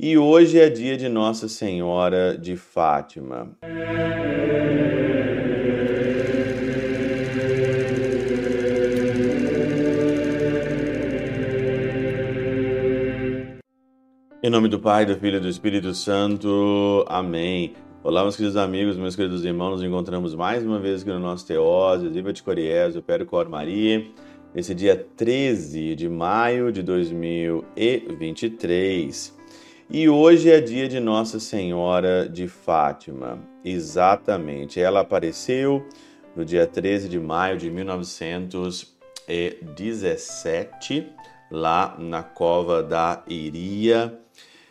E hoje é dia de Nossa Senhora de Fátima. Em nome do Pai, do Filho e do Espírito Santo. Amém. Olá, meus queridos amigos, meus queridos irmãos, nos encontramos mais uma vez aqui no nosso Teose, Viva de Coriés, o Péro Cor Maria, nesse dia 13 de maio de 2023. E hoje é dia de Nossa Senhora de Fátima. Exatamente, ela apareceu no dia 13 de maio de 1917, lá na cova da Iria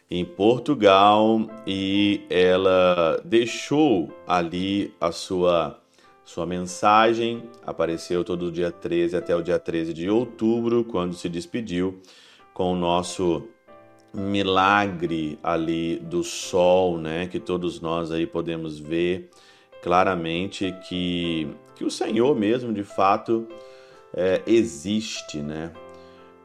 em Portugal. E ela deixou ali a sua sua mensagem, apareceu todo dia 13 até o dia 13 de outubro, quando se despediu com o nosso milagre ali do sol, né, que todos nós aí podemos ver claramente que que o Senhor mesmo de fato é, existe, né?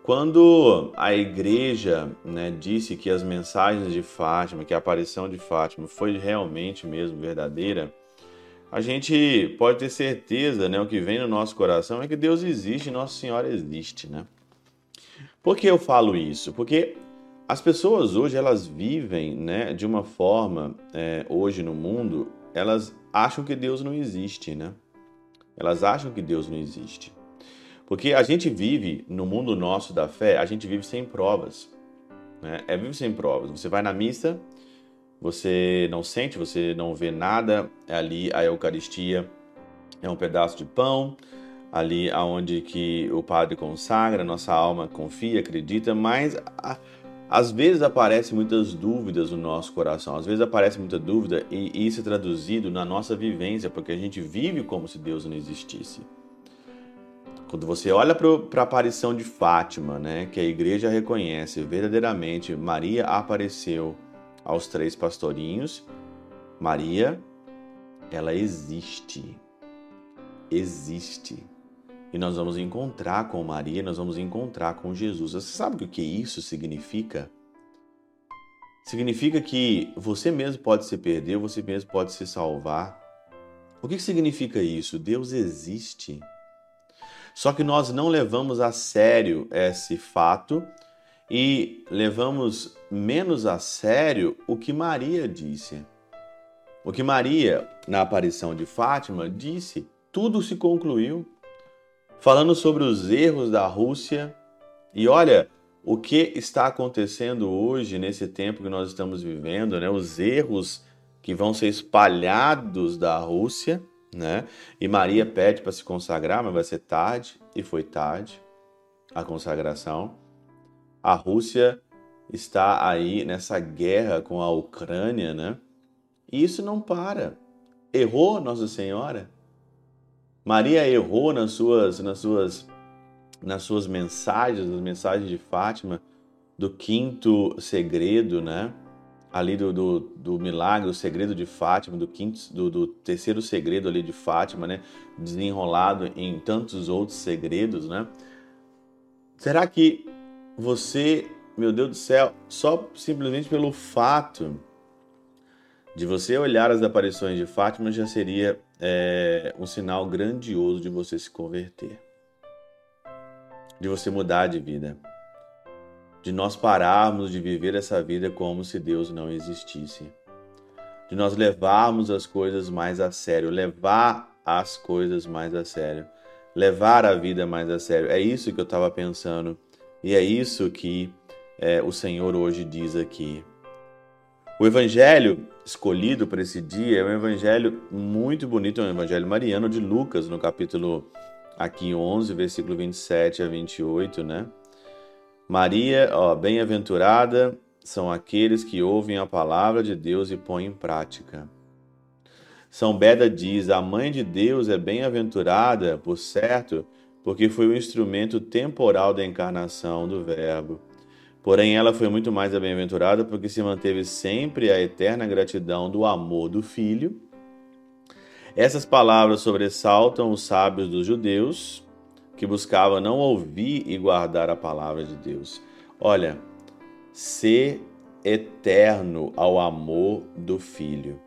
Quando a igreja né, disse que as mensagens de Fátima, que a aparição de Fátima foi realmente mesmo verdadeira, a gente pode ter certeza, né, o que vem no nosso coração é que Deus existe Nossa Senhora existe, né? Por que eu falo isso? Porque as pessoas hoje elas vivem, né, de uma forma é, hoje no mundo, elas acham que Deus não existe, né? Elas acham que Deus não existe. Porque a gente vive no mundo nosso da fé, a gente vive sem provas. Né? É vive sem provas. Você vai na missa, você não sente, você não vê nada. Ali a Eucaristia é um pedaço de pão, ali aonde que o padre consagra, nossa alma confia, acredita, mas a, às vezes aparecem muitas dúvidas no nosso coração, às vezes aparece muita dúvida e isso é traduzido na nossa vivência, porque a gente vive como se Deus não existisse. Quando você olha para a aparição de Fátima, né, que a igreja reconhece verdadeiramente, Maria apareceu aos três pastorinhos. Maria, ela existe. Existe. E nós vamos encontrar com Maria, nós vamos encontrar com Jesus. Você sabe o que isso significa? Significa que você mesmo pode se perder, você mesmo pode se salvar. O que significa isso? Deus existe. Só que nós não levamos a sério esse fato e levamos menos a sério o que Maria disse. O que Maria, na aparição de Fátima, disse, tudo se concluiu, falando sobre os erros da Rússia. E olha o que está acontecendo hoje, nesse tempo que nós estamos vivendo, né? os erros que vão ser espalhados da Rússia né? E Maria pede para se consagrar, mas vai ser tarde, e foi tarde a consagração. A Rússia está aí nessa guerra com a Ucrânia, né? E isso não para. Errou Nossa Senhora? Maria errou nas suas, nas suas, nas suas mensagens, nas mensagens de Fátima, do quinto segredo, né? ali do, do, do, milagre, o segredo de Fátima, do, quinto, do, do, terceiro segredo ali de Fátima, né? Desenrolado em tantos outros segredos, né? Será que você, meu Deus do céu, só simplesmente pelo fato de você olhar as aparições de Fátima já seria é, um sinal grandioso de você se converter, de você mudar de vida? de nós pararmos de viver essa vida como se Deus não existisse, de nós levarmos as coisas mais a sério, levar as coisas mais a sério, levar a vida mais a sério. É isso que eu estava pensando e é isso que é, o Senhor hoje diz aqui. O evangelho escolhido para esse dia é um evangelho muito bonito, é um evangelho mariano de Lucas, no capítulo aqui 11, versículo 27 a 28, né? Maria, ó, bem-aventurada são aqueles que ouvem a palavra de Deus e põem em prática. São Beda diz: a mãe de Deus é bem-aventurada, por certo, porque foi o instrumento temporal da encarnação do Verbo. Porém, ela foi muito mais bem-aventurada porque se manteve sempre a eterna gratidão do amor do Filho. Essas palavras sobressaltam os sábios dos judeus, que buscava não ouvir e guardar a palavra de Deus. Olha, ser eterno ao amor do Filho.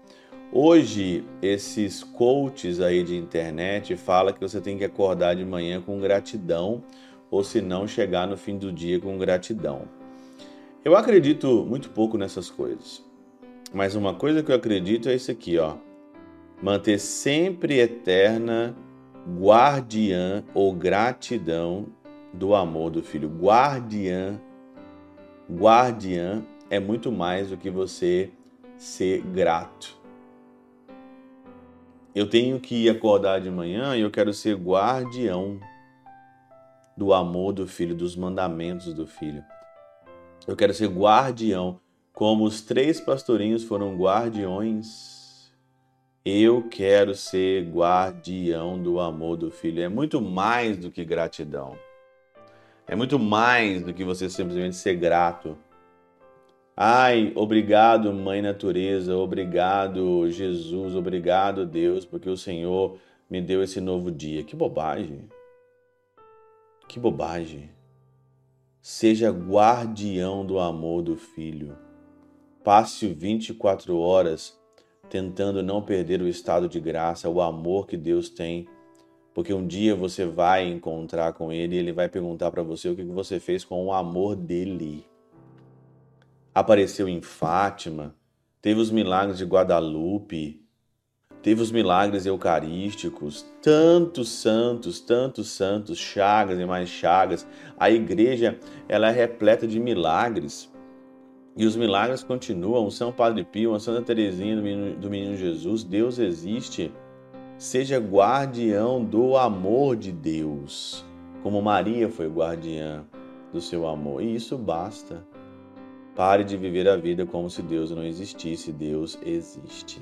Hoje, esses coaches aí de internet falam que você tem que acordar de manhã com gratidão, ou se não chegar no fim do dia com gratidão. Eu acredito muito pouco nessas coisas. Mas uma coisa que eu acredito é isso aqui, ó. Manter sempre eterna guardiã ou gratidão do amor do filho. Guardiã, guardiã é muito mais do que você ser grato. Eu tenho que acordar de manhã e eu quero ser guardião do amor do filho, dos mandamentos do filho. Eu quero ser guardião, como os três pastorinhos foram guardiões. Eu quero ser guardião do amor do filho. É muito mais do que gratidão. É muito mais do que você simplesmente ser grato. Ai, obrigado, Mãe Natureza, obrigado, Jesus, obrigado, Deus, porque o Senhor me deu esse novo dia. Que bobagem. Que bobagem. Seja guardião do amor do Filho. Passe 24 horas tentando não perder o estado de graça, o amor que Deus tem, porque um dia você vai encontrar com Ele e Ele vai perguntar para você o que você fez com o amor dele apareceu em Fátima, teve os milagres de Guadalupe, teve os milagres eucarísticos, tantos santos, tantos santos, chagas e mais chagas. A igreja ela é repleta de milagres. E os milagres continuam. São Padre Pio, a Santa Teresinha do Menino, do Menino Jesus, Deus existe. Seja guardião do amor de Deus, como Maria foi guardiã do seu amor. E isso basta. Pare de viver a vida como se Deus não existisse. Deus existe.